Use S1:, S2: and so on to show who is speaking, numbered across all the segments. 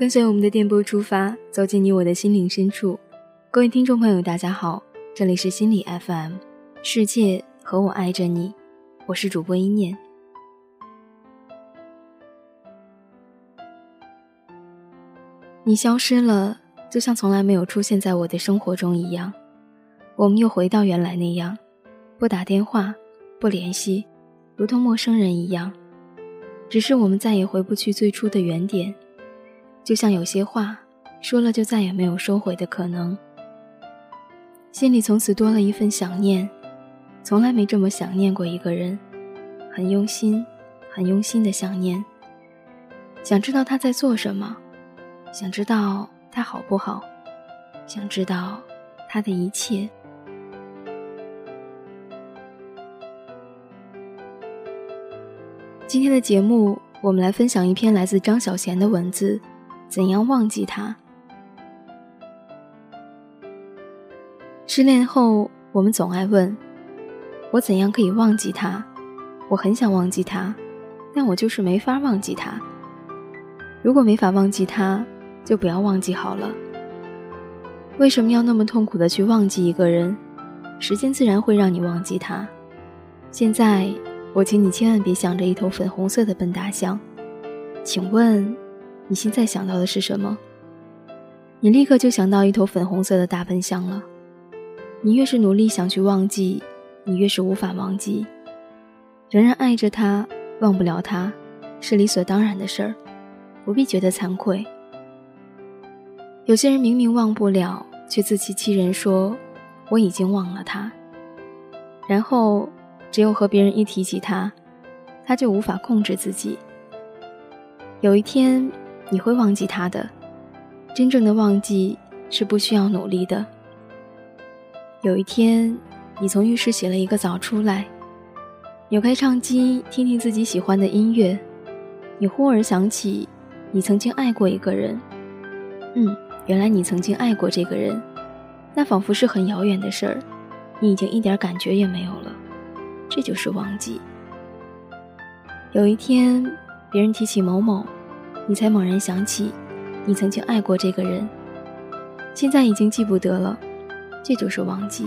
S1: 跟随我们的电波出发，走进你我的心灵深处。各位听众朋友，大家好，这里是心理 FM，世界和我爱着你，我是主播一念。你消失了，就像从来没有出现在我的生活中一样。我们又回到原来那样，不打电话，不联系，如同陌生人一样。只是我们再也回不去最初的原点，就像有些话说了就再也没有收回的可能。心里从此多了一份想念，从来没这么想念过一个人，很用心，很用心的想念。想知道他在做什么，想知道他好不好，想知道他的一切。今天的节目，我们来分享一篇来自张小娴的文字：怎样忘记他？失恋后，我们总爱问：我怎样可以忘记他？我很想忘记他，但我就是没法忘记他。如果没法忘记他，就不要忘记好了。为什么要那么痛苦的去忘记一个人？时间自然会让你忘记他。现在。我请你千万别想着一头粉红色的笨大象，请问，你现在想到的是什么？你立刻就想到一头粉红色的大笨象了。你越是努力想去忘记，你越是无法忘记。仍然爱着他，忘不了他，是理所当然的事儿，不必觉得惭愧。有些人明明忘不了，却自欺欺人说我已经忘了他，然后。只有和别人一提起他，他就无法控制自己。有一天你会忘记他的，真正的忘记是不需要努力的。有一天你从浴室洗了一个澡出来，扭开唱机听听自己喜欢的音乐，你忽而想起你曾经爱过一个人。嗯，原来你曾经爱过这个人，那仿佛是很遥远的事儿，你已经一点感觉也没有了。这就是忘记。有一天，别人提起某某，你才猛然想起，你曾经爱过这个人，现在已经记不得了。这就是忘记。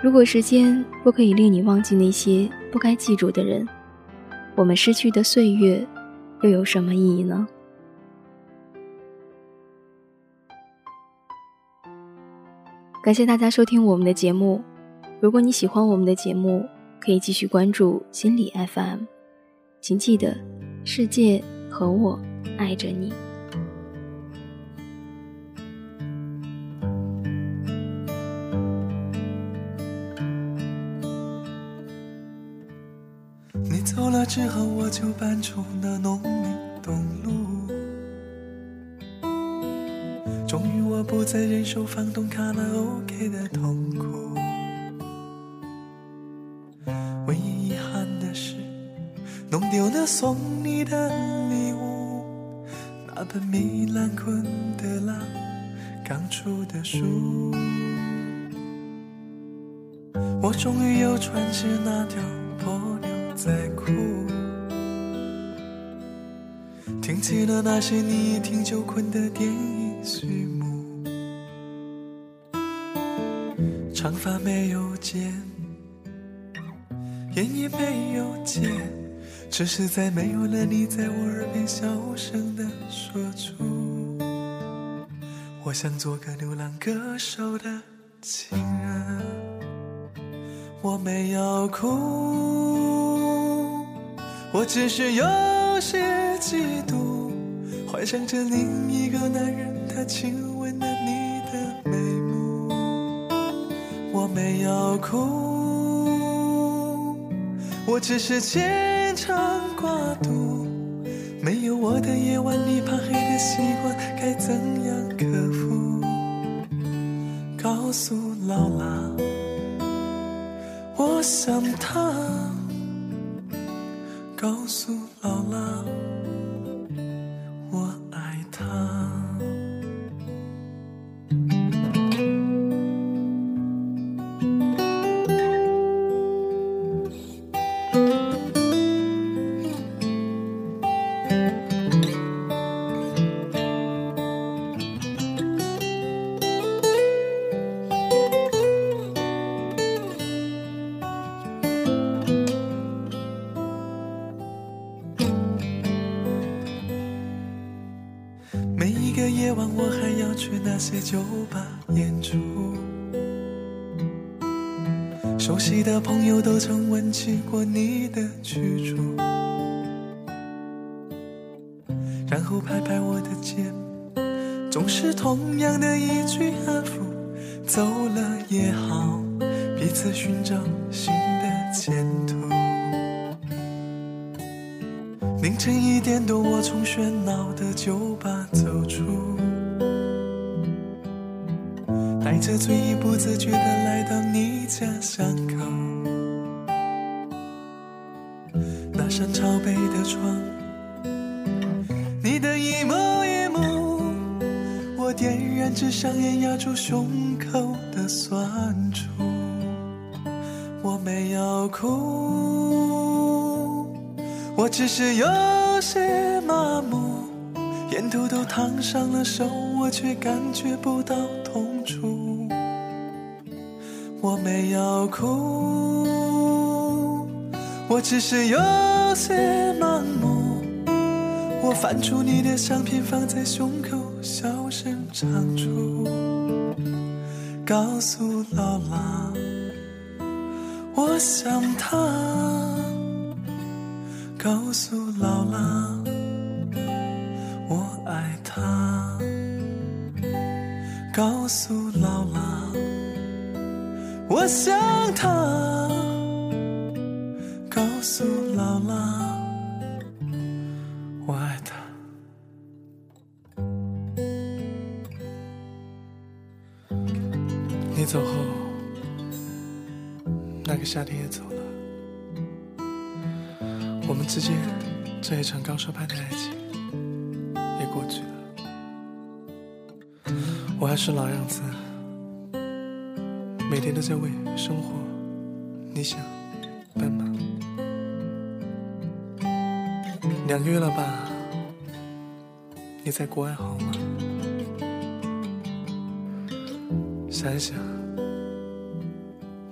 S1: 如果时间不可以令你忘记那些不该记住的人，我们失去的岁月，又有什么意义呢？感谢大家收听我们的节目。如果你喜欢我们的节目，可以继续关注心理 FM。请记得，世界和我爱着你。
S2: 你走了之后，我就搬出那农民东路。终于，我不再忍受房东卡拉 OK 的痛苦。弄丢了送你的礼物，那本米兰昆德拉刚出的书。我终于又穿起那条破牛仔裤，听起了那些你一听就困的电影序幕。长发没有剪，烟也没有戒。只是在没有了你，在我耳边小声的说出，我想做个流浪歌手的情人。我没有哭，我只是有些嫉妒，幻想着另一个男人，他亲吻了你的眉目。我没有哭，我只是欠。常挂肚，没有我的夜晚你怕黑的习惯，该怎样克服？告诉劳拉，我想她。告诉劳拉。夜晚，我还要去那些酒吧演出。熟悉的朋友都曾问起过你的去处，然后拍拍我的肩，总是同样的一句安抚：走了也好，彼此寻找新的前途。凌晨一点多，我从喧闹的酒吧走出，带着醉意，不自觉地来到你家巷口。那扇朝北的窗，你的一幕一幕，我点燃支香烟，压住胸口的酸楚。我没有哭，我只是有些麻木，沿途都烫伤了手，我却感觉不到痛楚。我没有哭，我只是有些盲目。我翻出你的相片，放在胸口，小声唱出，告诉姥姥，我想她。告诉姥姥，我爱她。告诉姥姥，我想她。告诉姥姥，我爱她。你走后，那个夏天也走了。我们之间这一场高手般的爱情也过去了，我还是老样子，每天都在为生活、理想奔忙。两个月了吧？你在国外好吗？想一想，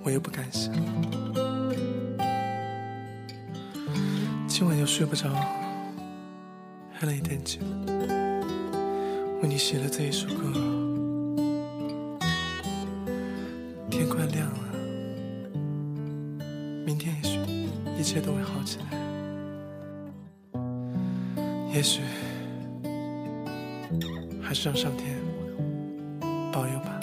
S2: 我又不敢想。今晚又睡不着，喝了一点酒，为你写了这一首歌。天快亮了，明天也许一切都会好起来，也许还是让上天保佑吧。